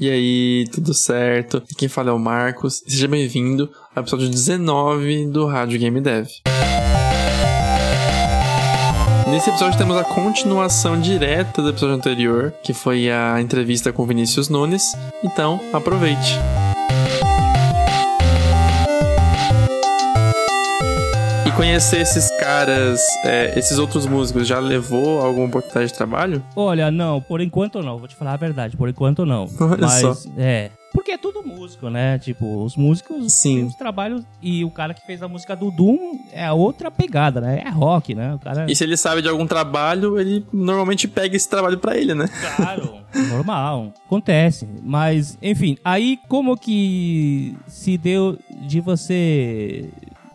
E aí, tudo certo? Quem fala é o Marcos. Seja bem-vindo ao episódio 19 do Rádio Game Dev. Nesse episódio temos a continuação direta do episódio anterior, que foi a entrevista com Vinícius Nunes. Então, aproveite. Conhecer esses caras, é, esses outros músicos, já levou alguma oportunidade de trabalho? Olha, não, por enquanto não. Vou te falar a verdade, por enquanto não. Olha Mas, só. é. Porque é tudo músico, né? Tipo, os músicos Sim. têm os trabalhos. E o cara que fez a música do Doom é outra pegada, né? É rock, né? O cara. E se ele sabe de algum trabalho, ele normalmente pega esse trabalho pra ele, né? Claro, normal, acontece. Mas, enfim, aí como que se deu de você.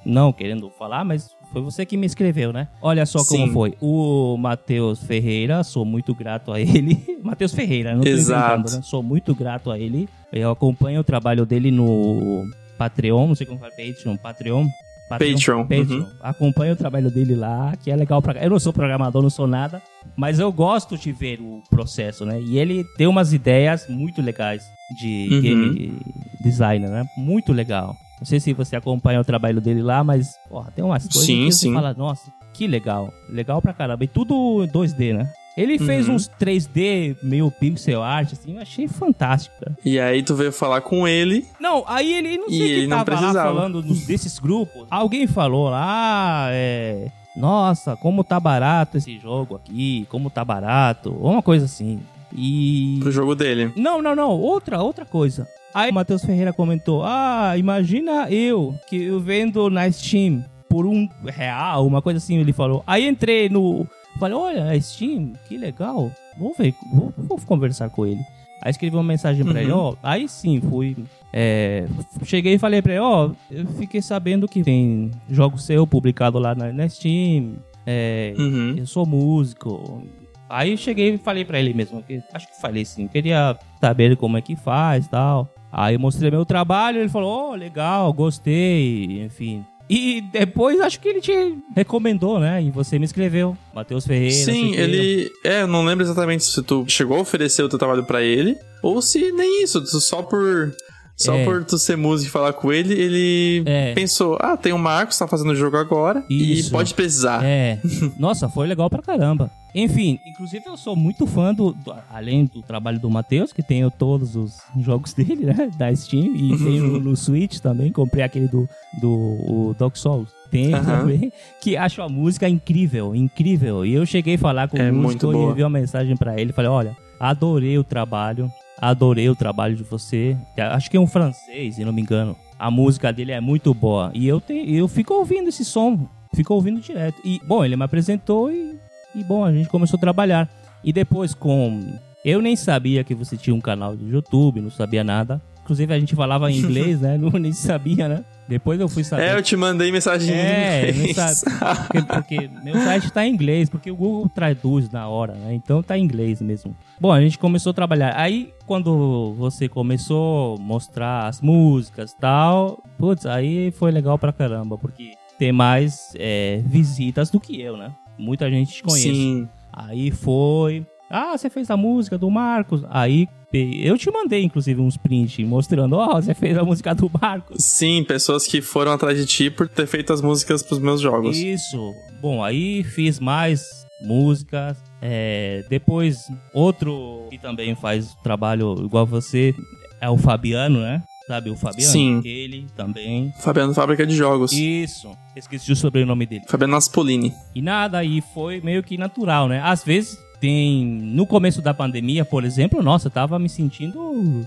Não querendo falar, mas foi você que me escreveu, né? Olha só como Sim. foi. O Matheus Ferreira, sou muito grato a ele. Matheus Ferreira, não tô Exato. né? Sou muito grato a ele. Eu acompanho o trabalho dele no Patreon, não sei como fala, Patreon, Patreon. Patreon, Patreon. uhum. Acompanho o trabalho dele lá, que é legal pra. Eu não sou programador, não sou nada, mas eu gosto de ver o processo, né? E ele tem umas ideias muito legais de Uhum. game designer, né? Muito legal. Não sei se você acompanha o trabalho dele lá, mas porra, tem umas coisas Sim, que sim. você fala, nossa, que legal. Legal pra caramba. E tudo 2D, né? Ele fez Uhum. uns 3D meio pixel art, assim, eu achei fantástico, cara. E aí tu veio falar com ele. Não, aí ele não E sei ele não tava lá falando desses grupos. Alguém falou lá, é. Nossa, como tá barato esse jogo aqui, como tá barato, ou uma coisa assim. E. Pro jogo dele. Não, não, não, outra, outra coisa. Aí o Matheus Ferreira comentou: Ah, imagina eu que eu vendo na Steam por um real, uma coisa assim, ele falou. Aí entrei no. Falei, olha, Steam, que legal. Vou ver, vou, vou conversar com ele. Aí escrevi uma mensagem pra Uhum. ele, ó. Aí sim, fui. é, cheguei e falei pra ele, ó, eu fiquei sabendo que tem jogo seu publicado lá na, na Steam. É, Uhum. eu sou músico. Aí cheguei e falei pra ele mesmo, que, acho que falei sim, queria saber como é que faz e tal. Aí eu mostrei meu trabalho, ele falou, oh, legal, gostei, enfim. E depois acho que ele te recomendou, né? E você me escreveu, Matheus Ferreira. Sim, ele. É, eu não lembro exatamente se tu chegou a oferecer o teu trabalho pra ele. Ou se nem isso, só por. Só É. por tu ser músico e falar com ele, ele É. pensou: ah, tem o Marcos, tá fazendo o jogo agora. Isso. E pode precisar. É. Nossa, foi legal pra caramba. Enfim, inclusive eu sou muito fã do, do- além do trabalho do Matheus, que tenho todos os jogos dele, né, da Steam e tenho no, Switch também, comprei aquele do do Dark Souls. Aham. também, que acho a música incrível, incrível. E eu cheguei a falar com É o músico e enviei uma mensagem pra ele, falei: "Olha, adorei o trabalho, adorei o trabalho de você. Acho que é um francês, se não me engano. A música dele é muito boa. E eu, te, eu fico ouvindo esse som. Fico ouvindo direto. E, bom, ele me apresentou e, e, bom, a gente começou a trabalhar. E depois com... Eu nem sabia que você tinha um canal de YouTube, não sabia nada. Inclusive a gente falava em inglês, né? Não, nem sabia, né? Depois eu fui saber. É, eu te mandei mensagem É, em não inglês. sabe. Porque, porque meu site tá em inglês, porque o Google traduz na hora, né? Então tá em inglês mesmo. Bom, a gente começou a trabalhar. Aí, quando você começou a mostrar as músicas e tal, putz, aí foi legal pra caramba, porque tem mais é, visitas do que eu, né? Muita gente te conhece. Sim. Aí foi. Ah, você fez a música do Marcos. Aí eu te mandei, inclusive, uns prints mostrando, ó, você fez a música do Marcos. Sim, pessoas que foram atrás de ti por ter feito as músicas pros meus jogos. Isso. Bom, aí fiz mais músicas. é, depois, outro que também faz trabalho igual você é o Fabiano, né? Sabe o Fabiano? Sim. Ele também. Fabiano Fábrica de Jogos. Isso. Esqueci o sobrenome dele. Fabiano Aspolini. E nada, aí foi meio que natural, né? Às vezes tem. No começo da pandemia, por exemplo, nossa, eu tava me sentindo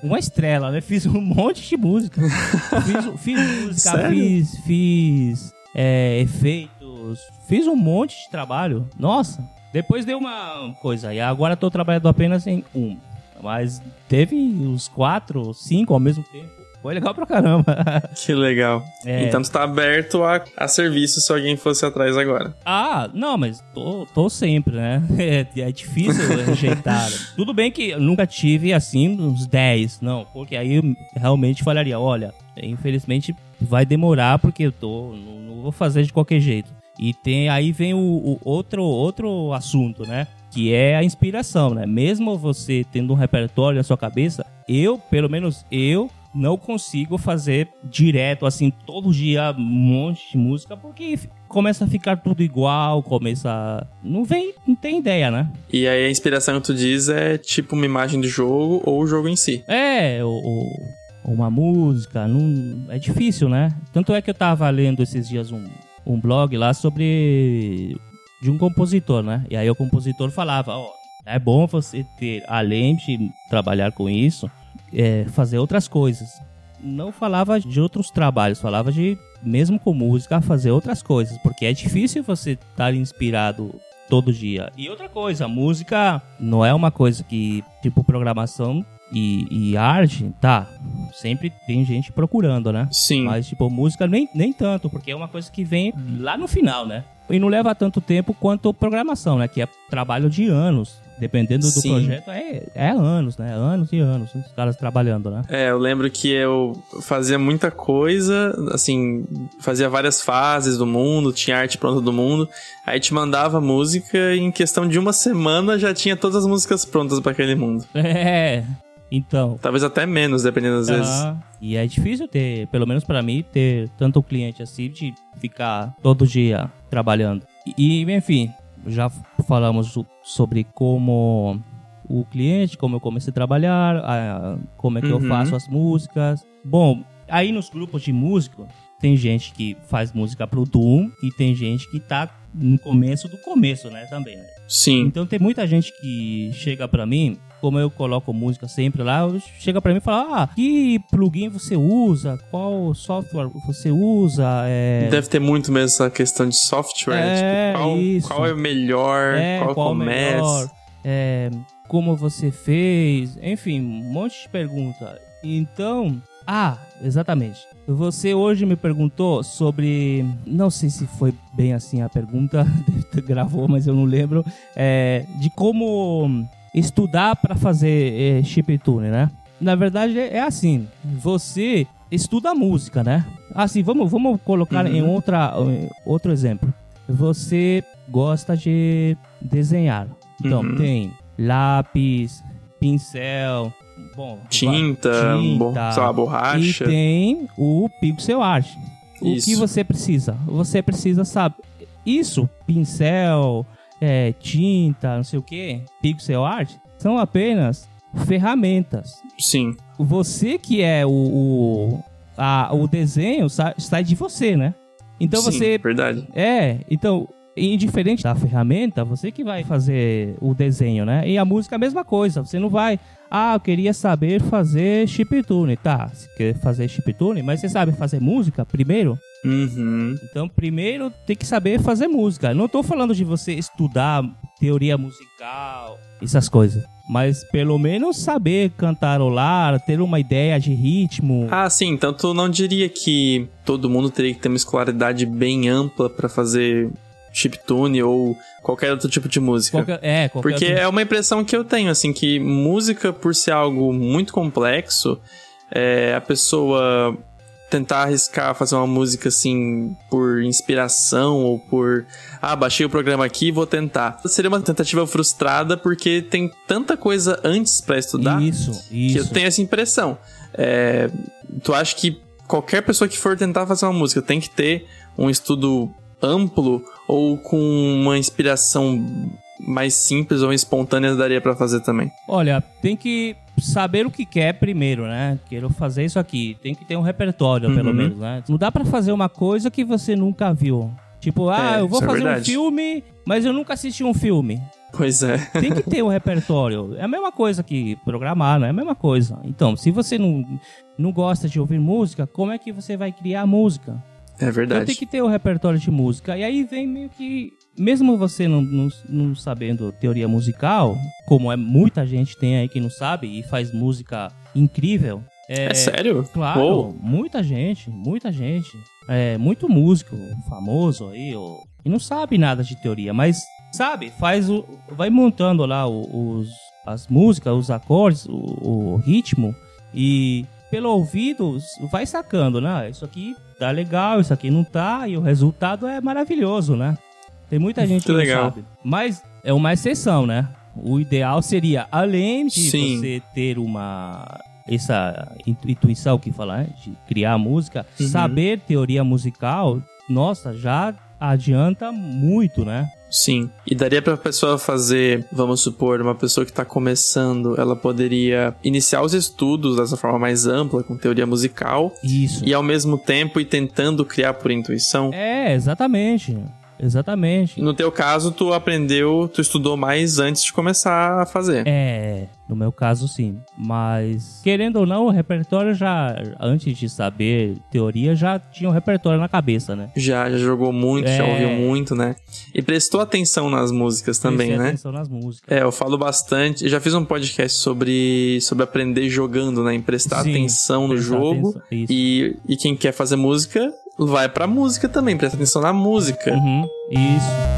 uma estrela, né? Fiz um monte de música. fiz, fiz música, Sério? fiz, fiz é, efeitos, fiz um monte de trabalho. Nossa, depois deu uma coisa, e agora tô trabalhando apenas em um. Mas teve uns quatro, cinco ao mesmo tempo. Foi legal pra caramba. Que legal. É. Então tu tá aberto a, a serviço se alguém fosse atrás agora. Ah, não, mas tô, tô sempre, né? É, é difícil rejeitar. Tudo bem que eu nunca tive, assim, uns 10, não. Porque aí eu realmente falaria, olha, infelizmente vai demorar porque eu tô, não, não vou fazer de qualquer jeito. E tem, aí vem o, o outro, outro assunto, né? que é a inspiração, né? Mesmo você tendo um repertório na sua cabeça, eu, pelo menos eu, não consigo fazer direto, assim, todo dia um monte de música, porque começa a ficar tudo igual, começa. A... Não vem, não tem ideia, né? E aí a inspiração que tu diz é tipo uma imagem de jogo ou o jogo em si. É, o, uma música, não... é difícil, né? Tanto é que eu tava lendo esses dias um, um blog lá sobre. de um compositor, né? E aí o compositor falava: ó, é bom você ter, além de trabalhar com isso é, fazer outras coisas. Não falava de outros trabalhos, falava de, mesmo com música, fazer outras coisas, porque é difícil você estar tá inspirado todo dia. E outra coisa, música não é uma coisa que, tipo, programação e, e, arte, tá, sempre tem gente procurando, né? Sim. Mas, tipo, música nem, nem tanto, porque é uma coisa que vem lá no final, né? E não leva tanto tempo quanto programação, né? Que é trabalho de anos. Dependendo do Sim. projeto, é, é anos, né? Anos e anos os caras trabalhando, né? É, eu lembro que eu fazia muita coisa, assim, fazia várias fases do mundo, tinha arte pronta do mundo, aí te mandava música e em questão de uma semana já tinha todas as músicas prontas para aquele mundo. É, então. Talvez até menos, dependendo das vezes. E é difícil ter, pelo menos para mim, ter tanto cliente assim de ficar todo dia trabalhando. E, enfim, já falamos sobre como o cliente, como eu comecei a trabalhar, como é que uhum. eu faço as músicas. Bom, aí nos grupos de músico, tem gente que faz música pro Doom e tem gente que tá no começo do começo, né, também, né? Sim. Então tem muita gente que chega para mim como eu coloco música sempre lá, chega para mim e fala: Ah, que plugin você usa? Qual software você usa? É... Deve ter muito mesmo essa questão de software. É, tipo, qual, isso. qual é o melhor? É, qual, qual começa? Melhor, é, como você fez? Enfim, um monte de pergunta. Então, ah, exatamente. Você hoje me perguntou sobre. Não sei se foi bem assim a pergunta, gravou, mas eu não lembro. É, de como estudar para fazer é, chiptune, né? Na verdade é assim, você estuda música, né? Assim, vamos, vamos colocar uhum. em outra, outro exemplo. Você gosta de desenhar. Então, uhum. tem lápis, pincel, bom, tinta, tinta lá, borracha. E tem o pixel art. O Isso. que você precisa? Você precisa saber. Isso, pincel, é, tinta, não sei o que, pixel art, são apenas ferramentas. Sim. Você que é o, o, a, o desenho sai de você, né? Então Sim, você. Verdade. É, então, indiferente da ferramenta, você que vai fazer o desenho, né? E a música é a mesma coisa. Você não vai. Ah, eu queria saber fazer chiptune. Tá, você quer fazer chiptune, mas você sabe fazer música primeiro? Uhum. Então, primeiro tem que saber fazer música. Não tô falando de você estudar teoria musical, essas coisas. Mas pelo menos saber cantarolar, ter uma ideia de ritmo. Ah, sim. Então tu não diria que todo mundo teria que ter uma escolaridade bem ampla para fazer chiptune ou qualquer outro tipo de música. Qualquer, é, qualquer Porque outro... é uma impressão que eu tenho, assim, que música, por ser algo muito complexo, é, a pessoa tentar arriscar fazer uma música assim por inspiração ou por ah, baixei o programa aqui, vou tentar. Seria uma tentativa frustrada porque tem tanta coisa antes para estudar isso, isso. que eu tenho essa impressão. É, tu acha que qualquer pessoa que for tentar fazer uma música tem que ter um estudo amplo ou com uma inspiração mais simples ou espontânea daria para fazer também? Olha, tem que saber o que quer primeiro, né? Quero fazer isso aqui. Tem que ter um repertório, uhum. pelo menos, né? Não dá para fazer uma coisa que você nunca viu. Tipo, ah, é, eu vou é fazer é um filme, mas eu nunca assisti um filme. Pois é. Tem que ter um repertório. É a mesma coisa que programar, não é a mesma coisa. Então, se você não, não gosta de ouvir música, como é que você vai criar música? É verdade. Então tem que ter o um repertório de música. E aí vem meio que mesmo você não, não, não, sabendo teoria musical, como é muita gente tem aí que não sabe e faz música incrível. É, é sério? Claro, Uou. muita gente, muita gente. É, muito músico famoso aí, ó, e não sabe nada de teoria, mas sabe, faz o. Vai montando lá os, as músicas, os acordes, o, o ritmo, e pelo ouvido vai sacando, né? Isso aqui tá legal, isso aqui não tá, e o resultado é maravilhoso, né? Tem muita gente que, que não sabe. Mas é uma exceção, né? O ideal seria, além de Sim. você ter uma essa intu- intuição que fala, né, de criar música, Uhum. saber teoria musical, nossa, já adianta muito, né? Sim. E daria pra pessoa fazer, vamos supor, uma pessoa que tá começando, ela poderia iniciar os estudos dessa forma mais ampla, com teoria musical, Isso. e ao mesmo tempo ir tentando criar por intuição. É, exatamente. Exatamente. No teu caso, tu aprendeu, tu estudou mais antes de começar a fazer. É, no meu caso sim. Mas, querendo ou não, o repertório já, antes de saber teoria, já tinha um repertório na cabeça, né? Já, já jogou muito, já É. ouviu muito, né? E prestou atenção nas músicas também, Prestei né? atenção nas músicas. É, eu falo bastante. Eu já fiz um podcast sobre, sobre aprender jogando, né? Em prestar Sim, atenção no prestar jogo. atenção, isso. E, e quem quer fazer música, vai pra música também, presta atenção na música. Uhum, isso.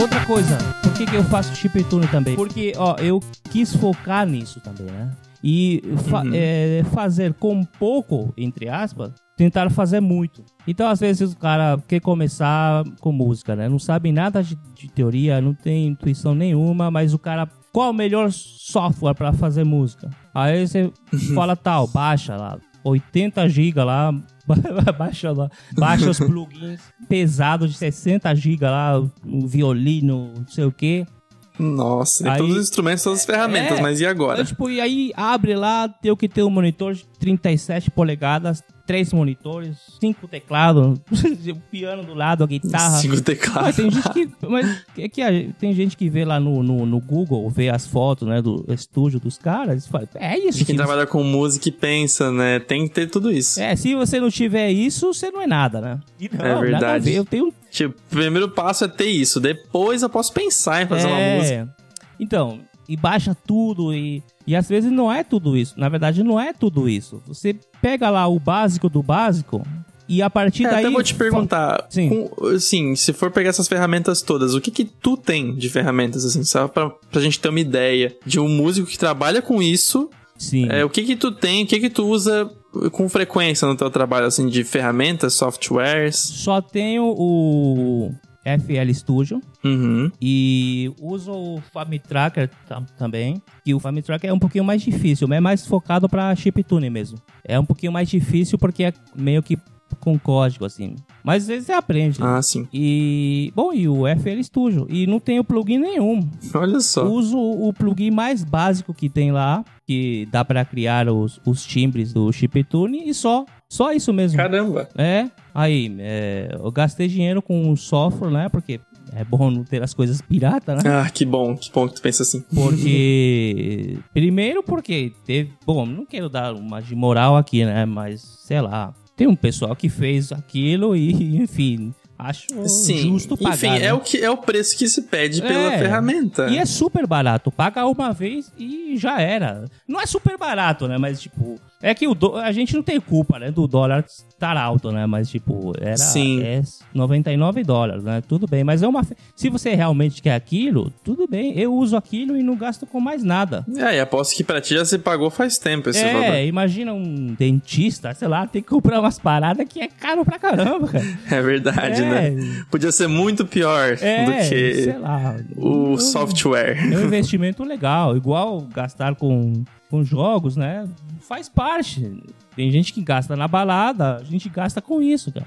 Outra coisa, por que, que eu faço chiptune também? Porque, ó, eu quis focar nisso também, né? E fa- Uhum. é, fazer com pouco, entre aspas, tentar fazer muito. Então, às vezes, o cara quer começar com música, né? Não sabe nada de, de teoria, não tem intuição nenhuma, mas o cara. Qual o melhor software para fazer música? Aí você fala tal, baixa lá, 80 GB lá, baixa lá, baixa os plugins pesados de 60 GB lá, o violino, não sei o quê. Nossa, tem Aí- todos os instrumentos, todas as ferramentas, É. mas e agora? Aí, tipo, e aí abre lá, tem que ter um monitor de 37 polegadas, três monitores, cinco teclados, o piano do lado, a guitarra. Cinco Mas teclados. tem gente que. Mas é que a- tem gente que vê lá no, no, no Google, vê as fotos, né, do estúdio dos caras e fala, é isso. Quem trabalha com música e pensa, né? Tem que ter tudo isso. É, se você não tiver isso, você não é nada, né? Não, É verdade. ver. Eu tenho Tipo, o primeiro passo é ter isso. Depois eu posso pensar em fazer uma É. música. Então, e baixa tudo e, e às vezes não é tudo isso. Na verdade, não é tudo isso. Você pega lá o básico do básico e a partir É, daí. até vou te perguntar, Sim. com- assim, se for pegar essas ferramentas todas, o que que tu tem de ferramentas, assim, só pra, pra gente ter uma ideia de um músico que trabalha com isso, Sim. é, o que que tu tem, o que que tu usa com frequência no teu trabalho, assim, de ferramentas, softwares? Só tenho o FL Studio Uhum. e uso o FamiTracker tam- também. E o FamiTracker é um pouquinho mais difícil, mas é mais focado para chiptune mesmo. É um pouquinho mais difícil porque é meio que com código assim. Mas às vezes você aprende. Ah, sim. E, bom, e o FL Studio. E não tenho plugin nenhum. Olha só. Uso o plugin mais básico que tem lá, que dá pra criar os, os timbres do chiptune e só. Só isso mesmo. Caramba. É, aí, é, eu gastei dinheiro com o software, né? Porque é bom não ter as coisas pirata, né? Ah, que bom, que bom que tu pensa assim. Porque. primeiro, porque teve. Bom, não quero dar uma de moral aqui, né? Mas, sei lá. Tem um pessoal que fez aquilo e, enfim, acho Sim. justo pagar. Enfim, né? é, o que, é o preço que se pede pela É. ferramenta. E é super barato. Paga uma vez e já era. Não é super barato, né? Mas, tipo. É que o do- a gente não tem culpa, né? Do dólar estar alto, né? Mas, tipo, era Sim. é 99 dólares, né? Tudo bem. Mas é uma. Se você realmente quer aquilo, tudo bem. Eu uso aquilo e não gasto com mais nada. É, e aposto que pra ti já se pagou faz tempo esse é, valor. imagina um dentista, sei lá, tem que comprar umas paradas que é caro pra caramba, cara. É verdade, É. né? Podia ser muito pior É, do que sei lá. o Eu- software. É um investimento legal, igual gastar com, com jogos, né? Faz parte. Tem gente que gasta na balada, a gente gasta com isso, cara.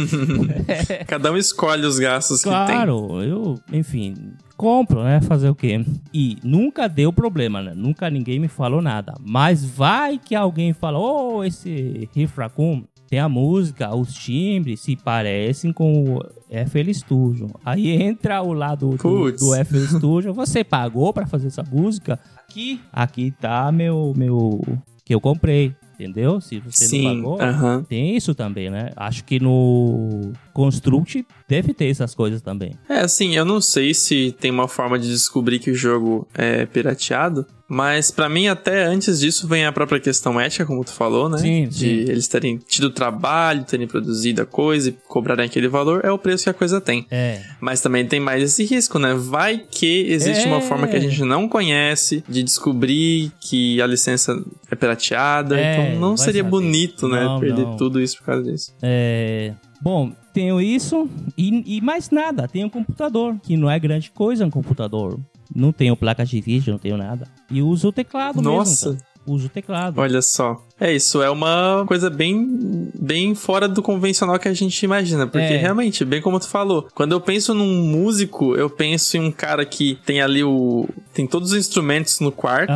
Cada um escolhe os gastos que tem. Claro, eu, enfim, compro, né? Fazer o quê? E nunca deu problema, né? Nunca ninguém me falou nada. Mas vai que alguém fala, ô, esse Rifracum tem a música, os timbres se parecem com o FL Studio. Aí entra o lado do, do FL Studio. Você pagou pra fazer essa música? Aqui, aqui tá meu, meu, que eu comprei. entendeu? Se você Sim, não pagou, aham. tem isso também, né? Acho que no Construct deve ter essas coisas também. É, assim, eu não sei se tem uma forma de descobrir que o jogo é pirateado, mas pra mim até antes disso vem a própria questão ética, como tu falou, né? Sim, de sim. eles terem tido trabalho, terem produzido a coisa e cobrarem aquele valor, é o preço que a coisa tem. É. Mas também tem mais esse risco, né? Vai que existe É. uma forma que a gente não conhece de descobrir que a licença é pirateada. É, então não seria saber. bonito, né? Não, Perder não. tudo isso por causa disso. É, Bom, tenho isso e, e mais nada. Tenho um computador, que não é grande coisa um computador. Não tenho placa de vídeo, não tenho nada. E uso o teclado Nossa. mesmo. Cara. Uso o teclado. Olha só. É isso, é uma coisa bem, bem fora do convencional que a gente imagina. Porque É. realmente, bem como tu falou, quando eu penso num músico, eu penso em um cara que tem ali o. tem todos os instrumentos no quarto.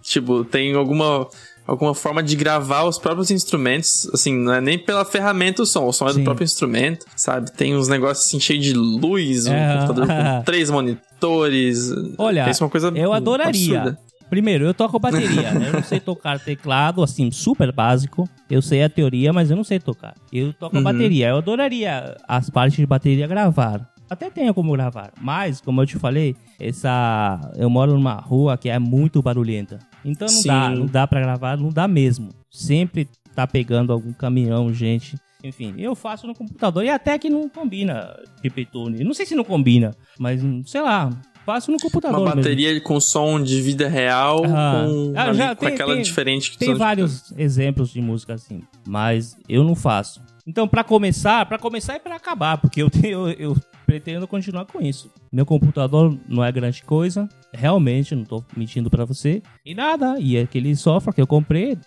Tipo, tem alguma. Alguma forma de gravar os próprios instrumentos, assim, não é nem pela ferramenta o som, o som é Sim. do próprio instrumento, sabe? Tem uns negócios assim cheios de luz, um É. computador com três monitores. Olha, Pensa uma coisa eu adoraria. absurda. Primeiro, eu toco bateria, né? Eu não sei tocar teclado, assim, super básico. Eu sei a teoria, mas eu não sei tocar. Eu toco Uhum. bateria. Eu adoraria as partes de bateria gravar. Até tenho como gravar. Mas, como eu te falei, essa. Eu moro numa rua que é muito barulhenta. Então não Sim. dá, não dá pra gravar, não dá mesmo. Sempre tá pegando algum caminhão, gente. Enfim, eu faço no computador e até que não combina chiptune. Não sei se não combina, mas sei lá, faço no computador. Uma mesmo. bateria com som de vida real, Ah. com, Ah, já com tem- aquela tem- diferente que tu Tem usou de- vários exemplos de música assim, mas eu não faço. Então, pra começar, para começar e pra acabar, porque eu, tenho, eu, eu pretendo continuar com isso. Meu computador não é grande coisa, realmente, não tô mentindo pra você. E nada, e aquele software que eu comprei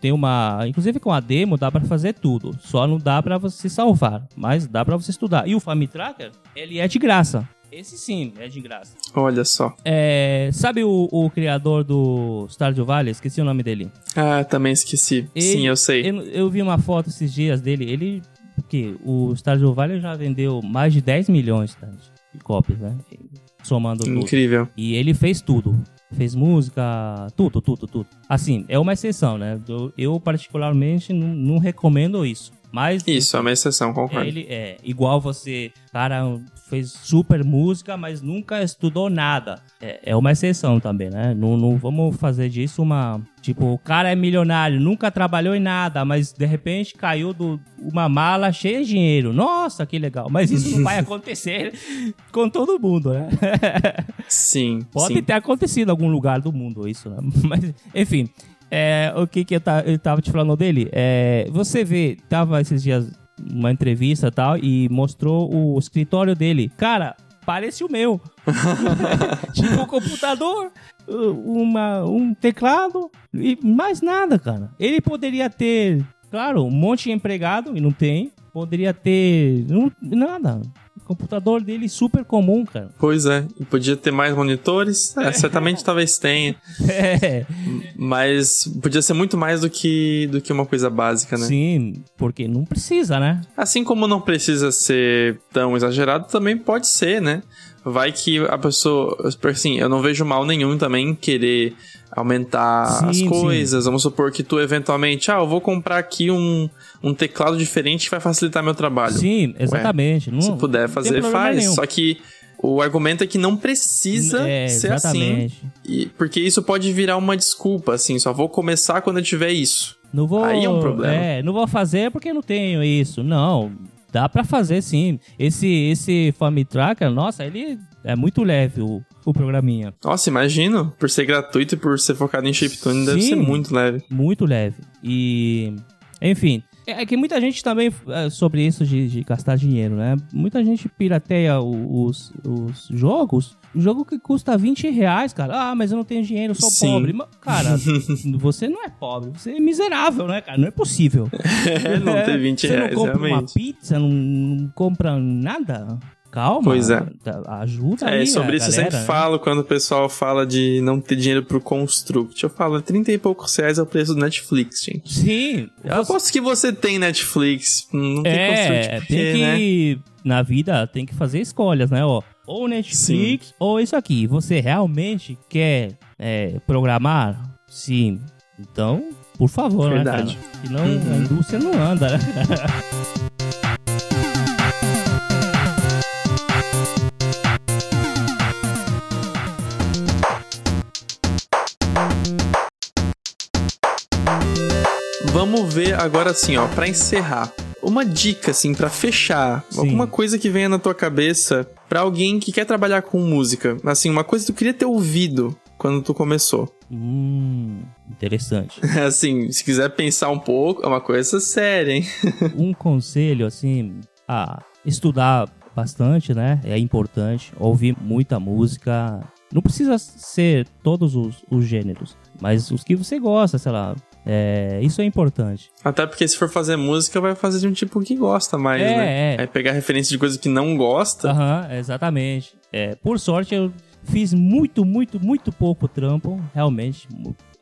tem uma, inclusive com a demo dá pra fazer tudo, só não dá pra você salvar, mas dá pra você estudar. E o FamiTracker, ele é de graça. Esse sim, é de graça. Olha só. É, sabe o, o criador do Stardew Valley? Esqueci o nome dele. Ah, também esqueci. Ele- Sim, eu sei. Eu, eu vi uma foto esses dias dele. Ele. Porque o Stardew Valley já vendeu mais de 10 milhões tá, de cópias, né? Somando tudo. Incrível. E ele fez tudo. Fez música, tudo, tudo, tudo. Assim, é uma exceção, né? Eu, eu particularmente, não, não recomendo isso. Mas. Isso, é uma exceção, concordo. Ele é igual você, cara, fez super música, mas nunca estudou nada. É, é uma exceção também, né? Não, não vamos fazer disso uma. Tipo, o cara é milionário, nunca trabalhou em nada, mas de repente caiu do uma mala cheia de dinheiro. Nossa, que legal. Mas isso não vai acontecer com todo mundo, né? Sim, Pode sim. ter acontecido em algum lugar do mundo isso, né? Mas, enfim. É, o que que eu, ta- eu tava te falando dele? É, você vê, tava esses dias uma entrevista e tal, e mostrou o escritório dele. Cara, parece o meu. tipo um computador, uma, um teclado e mais nada, cara. Ele poderia ter, claro, um monte de empregado, e não tem. Poderia ter não- nada. Computador dele super comum, cara. Pois é. E podia ter mais monitores? É, certamente talvez tenha. É. Mas podia ser muito mais do que, do que uma coisa básica, né? Sim, porque não precisa, né? Assim como não precisa ser tão exagerado, também pode ser, né? Vai que a pessoa. Assim, eu não vejo mal nenhum também querer aumentar Sim, as sim. coisas. Vamos supor que tu eventualmente, ah, eu vou comprar aqui um, um teclado diferente que vai facilitar meu trabalho. Sim, exatamente. não, Se puder fazer, faz. nenhum. Só que o argumento é que não precisa É, ser assim. exatamente. E, porque isso pode virar uma desculpa, assim, só vou começar quando eu tiver isso. Não vou, Aí é um problema. É, não vou fazer porque não tenho isso. Não, dá pra fazer sim. Esse esse FamiTracker, nossa, ele é muito leve o, o programinha. Nossa, imagino, por ser gratuito e por ser focado em chiptune, deve Sim. ser muito leve. Muito leve. E, enfim, é que muita gente também, é, sobre isso de, de gastar dinheiro, né? Muita gente pirateia os, os jogos. Jogo que custa 20 reais, cara. Ah, mas eu não tenho dinheiro, eu sou Sim. pobre. Mas, Cara, você não é pobre, você é miserável, né, cara? Não é possível. É, não ter 20 você reais, não compra uma realmente. pizza, não, não compra nada? Calma. Pois é. tá- Ajuda É, aí sobre a isso eu galera, sempre né? falo quando o pessoal fala de não ter dinheiro pro Construct. Eu falo, 30 e poucos reais é o preço do Netflix, gente. Sim. Eu aposto que você tem Netflix, não tem Construct É, porque, tem né? que. Na vida tem que fazer escolhas, né? Ó, ou Netflix ou isso aqui. Você realmente quer é, programar? Sim. Então, Por favor, Verdade. né, cara? Senão Uhum. a indústria não anda, né? Vamos ver agora assim, ó, pra encerrar. Uma dica assim pra fechar, Sim. alguma coisa que venha na tua cabeça pra alguém que quer trabalhar com música. Assim, uma coisa que tu queria ter ouvido quando tu começou. hum, interessante. Assim, se quiser pensar um pouco, é uma coisa séria, hein? um conselho, assim, a estudar bastante, né? É importante. Ouvir muita música. Não precisa ser todos os, os gêneros, mas os que você gosta, sei lá. É, isso é importante. Até porque se for fazer música, vai fazer de um tipo que gosta mais, É, né? é. Aí pegar referência de coisa que não gosta. Aham, exatamente. É, por sorte, eu fiz muito, muito, muito pouco trampo. Realmente,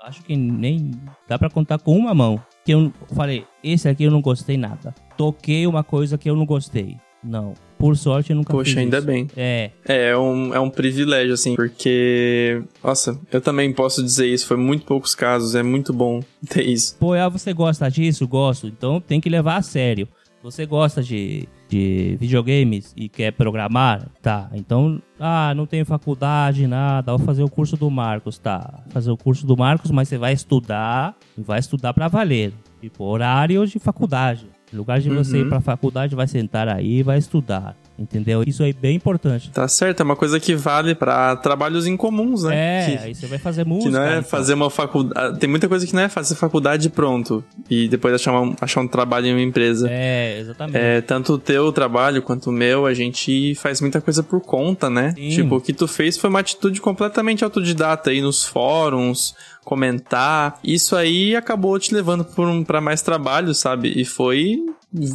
acho que nem dá pra contar com uma mão. Que eu falei, esse aqui eu não gostei nada. Toquei uma coisa que eu não gostei. Não. Por sorte, eu nunca Poxa, ainda isso. bem. É, É, é um, é um privilégio, assim, porque. Nossa, eu também posso dizer isso, foi muito poucos casos, é muito bom ter isso. Pô, ah, você gosta disso? Gosto. Então tem que levar a sério. Você gosta de, de videogames e quer programar? Tá. Então, ah, não tenho faculdade, nada. Vou fazer o curso do Marcos, tá. Fazer o curso do Marcos, mas você vai estudar e vai estudar pra valer. Tipo, horário de faculdade. Lugar de você Uhum. ir pra faculdade, vai sentar aí e vai estudar. Entendeu? Isso aí é bem importante. Tá certo, é uma coisa que vale pra trabalhos incomuns, né? É, Que- aí você vai fazer música. Que não é então. fazer uma faculdade. Tem muita coisa que não é fazer faculdade pronto. E depois achar, um- achar um trabalho em uma empresa. É, exatamente. É, tanto o teu trabalho quanto o meu, a gente faz muita coisa por conta, né? Sim. Tipo, o que tu fez foi uma atitude completamente autodidata aí nos fóruns, comentar. Isso aí acabou te levando por um, pra mais trabalho, sabe? E foi.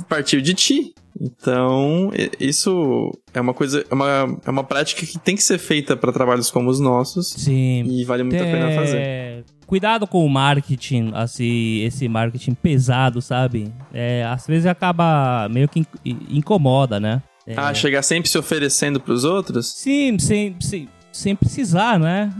partiu de ti. Então, isso é uma coisa, é uma, é uma prática que tem que ser feita pra trabalhos como os nossos. Sim. E vale muito a pena fazer. É, Cuidado com o marketing, assim, esse marketing pesado, sabe? É, às vezes acaba meio que in- incomoda, né? É, Ah, chegar sempre se oferecendo pros outros? Sim, sem, sem, sem precisar, né?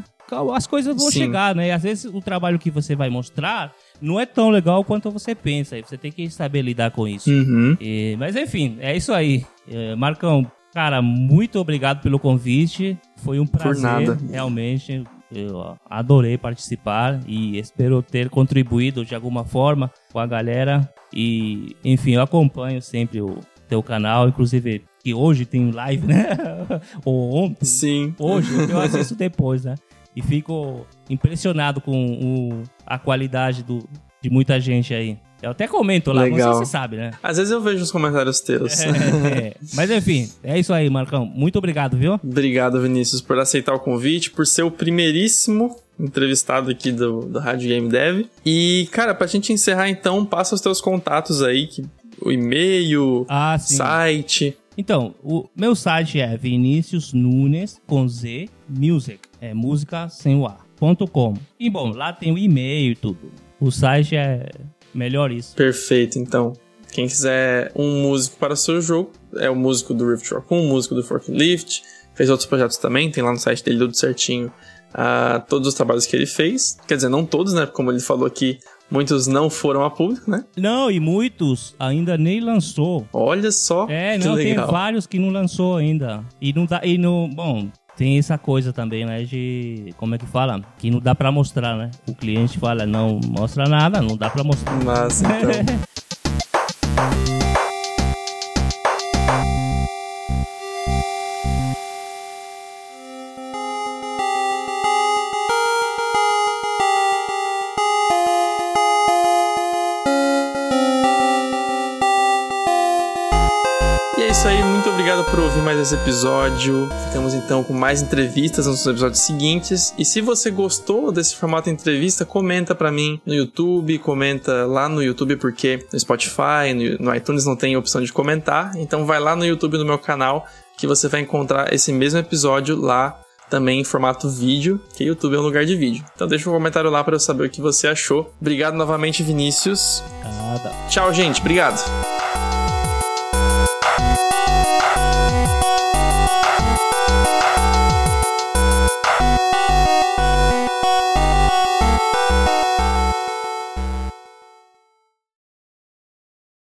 As coisas vão Sim. chegar, né? E às vezes o trabalho que você vai mostrar não é tão legal quanto você pensa. E você tem que saber lidar com isso. Uhum. E- mas enfim, é isso aí. É, Marcão, cara, muito obrigado pelo convite. Foi um prazer, realmente. Eu adorei participar e espero ter contribuído de alguma forma com a galera. E, enfim, eu acompanho sempre o teu canal, inclusive que hoje tem live, né? Ou ontem. Sim. Hoje, eu assisto depois, né? E fico impressionado com o- a qualidade do, de muita gente aí. Eu até comento lá, Legal. não sei se você sabe, né? Às vezes eu vejo os comentários teus. É, Mas enfim, é isso aí, Marcão. Muito obrigado, viu? Obrigado, Vinícius, por aceitar o convite, por ser o primeiríssimo entrevistado aqui do, do Rádio Game Dev. E, cara, pra gente encerrar então, passa os teus contatos aí, que, o e-mail, Ah, site. Então, o meu site é Vinícius Nunes com Z Music. É música sem o A. Ponto .com. E bom, lá tem o e-mail e tudo. O site é melhor isso. Perfeito, então. Quem quiser um músico para o seu jogo, é o músico do Rift Raccoon, o músico do Forklift, fez outros projetos também, tem lá no site dele tudo certinho ah, todos os trabalhos que ele fez. Quer dizer, não todos, né? Como ele falou aqui, muitos não foram a público, né? Não, e muitos ainda nem lançou. Olha só É, não, tem legal. vários que não lançou ainda. E não dá. E no. Bom, tem essa coisa também, né? De. Como é que fala? Que não dá pra mostrar, né? O cliente fala, não mostra nada, não dá pra mostrar. Mas então. é isso aí, muito obrigado por ouvir mais esse episódio. Ficamos então com mais entrevistas nos episódios seguintes. E se você gostou desse formato de entrevista, comenta pra mim no YouTube, comenta lá no YouTube, porque no Spotify, no, no iTunes não tem opção de comentar. Então vai lá no YouTube no meu canal que você vai encontrar esse mesmo episódio lá também em formato vídeo, que YouTube é um lugar de vídeo. Então deixa um comentário lá para eu saber o que você achou. Obrigado novamente, Vinícius. Nada. Tchau, gente. Obrigado.